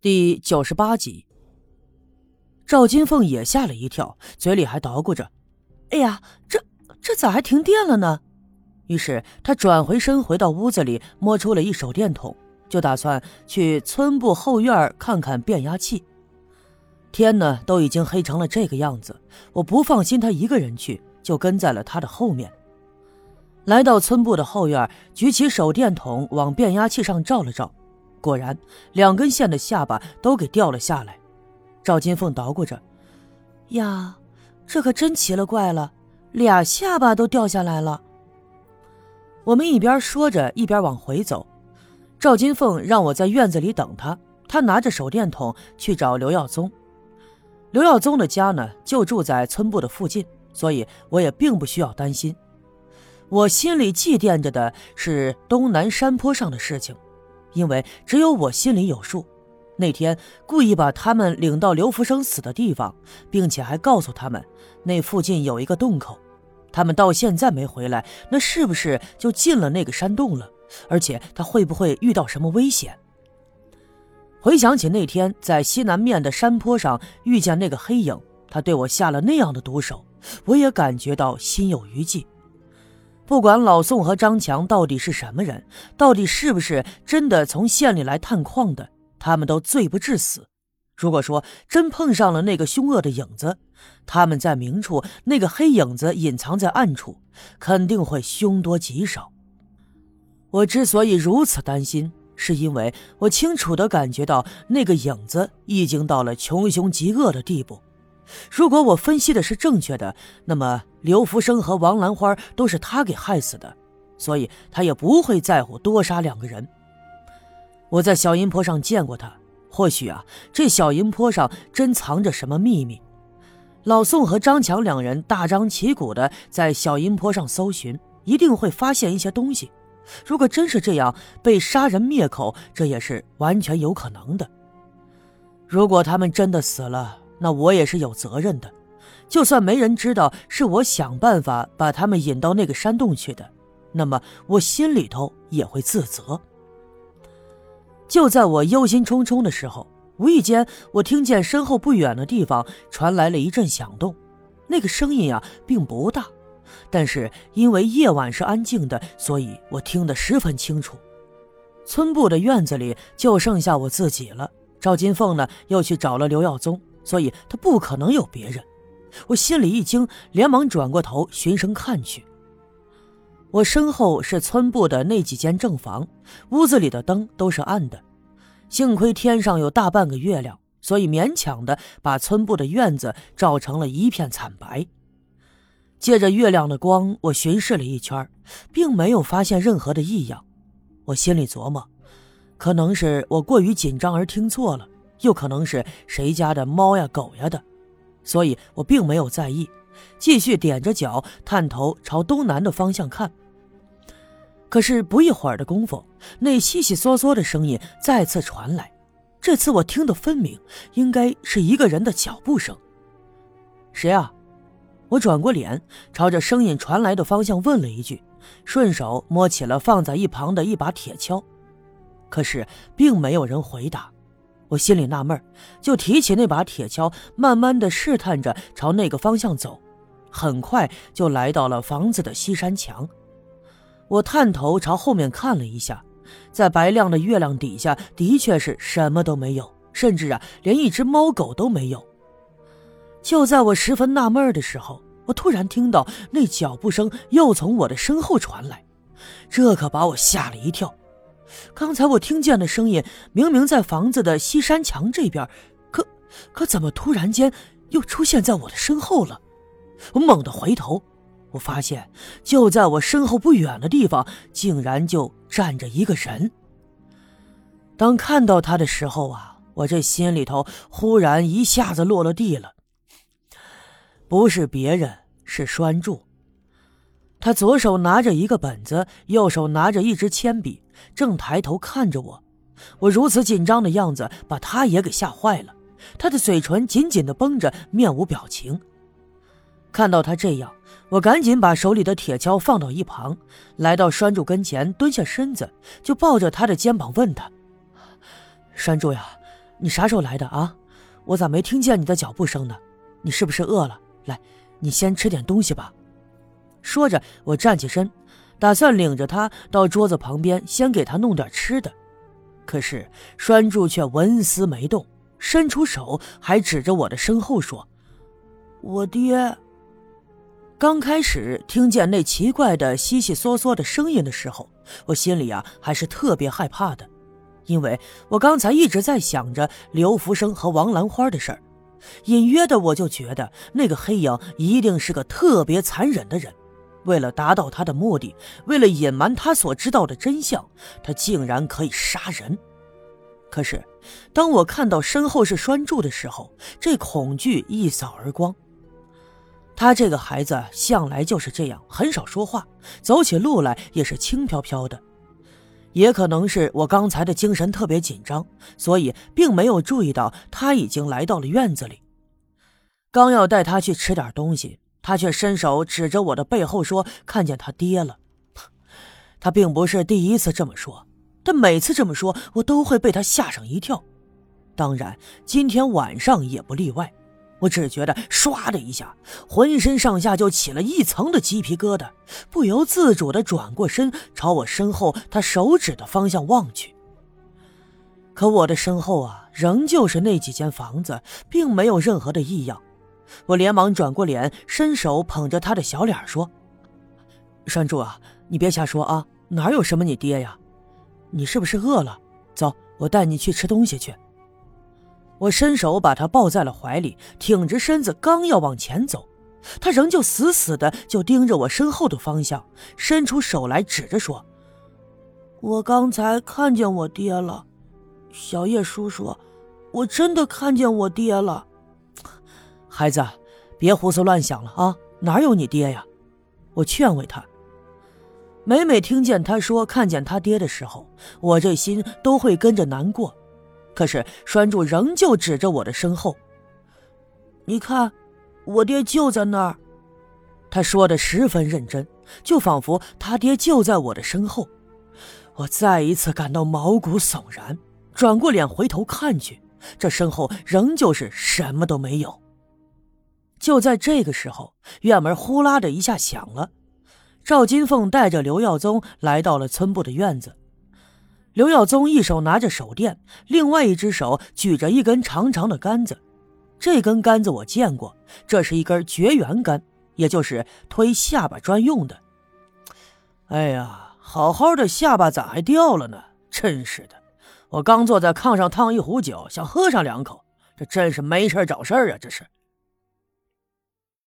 第九十八集，赵金凤也吓了一跳，嘴里还捣鼓着：“哎呀，这这咋还停电了呢？”于是他转回身，回到屋子里，摸出了一手电筒，就打算去村部后院看看变压器。天呢，都已经黑成了这个样子，我不放心他一个人去，就跟在了他的后面。来到村部的后院，举起手电筒往变压器上照了照。果然，两根线的下巴都给掉了下来。赵金凤捣鼓着：“呀，这可真奇了怪了，俩下巴都掉下来了。”我们一边说着，一边往回走。赵金凤让我在院子里等他，他拿着手电筒去找刘耀宗。刘耀宗的家呢，就住在村部的附近，所以我也并不需要担心。我心里忌惦着的是东南山坡上的事情。因为只有我心里有数，那天故意把他们领到刘福生死的地方，并且还告诉他们那附近有一个洞口，他们到现在没回来，那是不是就进了那个山洞了？而且他会不会遇到什么危险？回想起那天在西南面的山坡上遇见那个黑影，他对我下了那样的毒手，我也感觉到心有余悸。不管老宋和张强到底是什么人，到底是不是真的从县里来探矿的，他们都罪不至死。如果说真碰上了那个凶恶的影子，他们在明处，那个黑影子隐藏在暗处，肯定会凶多吉少。我之所以如此担心，是因为我清楚地感觉到那个影子已经到了穷凶极恶的地步。如果我分析的是正确的，那么刘福生和王兰花都是他给害死的，所以他也不会在乎多杀两个人。我在小阴坡上见过他，或许啊，这小阴坡上真藏着什么秘密。老宋和张强两人大张旗鼓的在小阴坡上搜寻，一定会发现一些东西。如果真是这样，被杀人灭口，这也是完全有可能的。如果他们真的死了，那我也是有责任的，就算没人知道是我想办法把他们引到那个山洞去的，那么我心里头也会自责。就在我忧心忡忡的时候，无意间我听见身后不远的地方传来了一阵响动，那个声音啊并不大，但是因为夜晚是安静的，所以我听得十分清楚。村部的院子里就剩下我自己了，赵金凤呢又去找了刘耀宗。所以他不可能有别人，我心里一惊，连忙转过头循声看去。我身后是村部的那几间正房，屋子里的灯都是暗的，幸亏天上有大半个月亮，所以勉强的把村部的院子照成了一片惨白。借着月亮的光，我巡视了一圈，并没有发现任何的异样。我心里琢磨，可能是我过于紧张而听错了。又可能是谁家的猫呀狗呀的，所以我并没有在意，继续踮着脚探头朝东南的方向看。可是不一会儿的功夫，那悉悉嗦嗦的声音再次传来，这次我听得分明，应该是一个人的脚步声。谁啊？我转过脸，朝着声音传来的方向问了一句，顺手摸起了放在一旁的一把铁锹，可是并没有人回答。我心里纳闷，就提起那把铁锹，慢慢的试探着朝那个方向走，很快就来到了房子的西山墙。我探头朝后面看了一下，在白亮的月亮底下，的确是什么都没有，甚至啊，连一只猫狗都没有。就在我十分纳闷的时候，我突然听到那脚步声又从我的身后传来，这可把我吓了一跳。刚才我听见的声音明明在房子的西山墙这边，可可怎么突然间又出现在我的身后了？我猛地回头，我发现就在我身后不远的地方，竟然就站着一个人。当看到他的时候啊，我这心里头忽然一下子落了地了。不是别人，是栓柱。他左手拿着一个本子，右手拿着一支铅笔，正抬头看着我。我如此紧张的样子，把他也给吓坏了。他的嘴唇紧紧地绷着，面无表情。看到他这样，我赶紧把手里的铁锹放到一旁，来到栓柱跟前，蹲下身子，就抱着他的肩膀问他：“栓柱呀，你啥时候来的啊？我咋没听见你的脚步声呢？你是不是饿了？来，你先吃点东西吧。说着，我站起身，打算领着他到桌子旁边，先给他弄点吃的。可是栓柱却纹丝没动，伸出手还指着我的身后说：“我爹。”刚开始听见那奇怪的悉悉嗦嗦的声音的时候，我心里啊还是特别害怕的，因为我刚才一直在想着刘福生和王兰花的事儿，隐约的我就觉得那个黑影一定是个特别残忍的人。为了达到他的目的，为了隐瞒他所知道的真相，他竟然可以杀人。可是，当我看到身后是栓柱的时候，这恐惧一扫而光。他这个孩子向来就是这样，很少说话，走起路来也是轻飘飘的。也可能是我刚才的精神特别紧张，所以并没有注意到他已经来到了院子里。刚要带他去吃点东西。他却伸手指着我的背后说：“看见他爹了。”他并不是第一次这么说，但每次这么说，我都会被他吓上一跳。当然，今天晚上也不例外。我只觉得唰的一下，浑身上下就起了一层的鸡皮疙瘩，不由自主的转过身，朝我身后他手指的方向望去。可我的身后啊，仍旧是那几间房子，并没有任何的异样。我连忙转过脸，伸手捧着他的小脸说：“栓柱啊，你别瞎说啊，哪有什么你爹呀？你是不是饿了？走，我带你去吃东西去。”我伸手把他抱在了怀里，挺直身子，刚要往前走，他仍旧死死的就盯着我身后的方向，伸出手来指着说：“我刚才看见我爹了，小叶叔叔，我真的看见我爹了。”孩子，别胡思乱想了啊！哪有你爹呀？我劝慰他。每每听见他说看见他爹的时候，我这心都会跟着难过。可是栓柱仍旧指着我的身后：“你看，我爹就在那儿。”他说的十分认真，就仿佛他爹就在我的身后。我再一次感到毛骨悚然，转过脸回头看去，这身后仍旧是什么都没有。就在这个时候，院门呼啦的一下响了。赵金凤带着刘耀宗来到了村部的院子。刘耀宗一手拿着手电，另外一只手举着一根长长的杆子。这根杆子我见过，这是一根绝缘杆，也就是推下巴专用的。哎呀，好好的下巴咋还掉了呢？真是的！我刚坐在炕上烫一壶酒，想喝上两口，这真是没事找事啊！这是。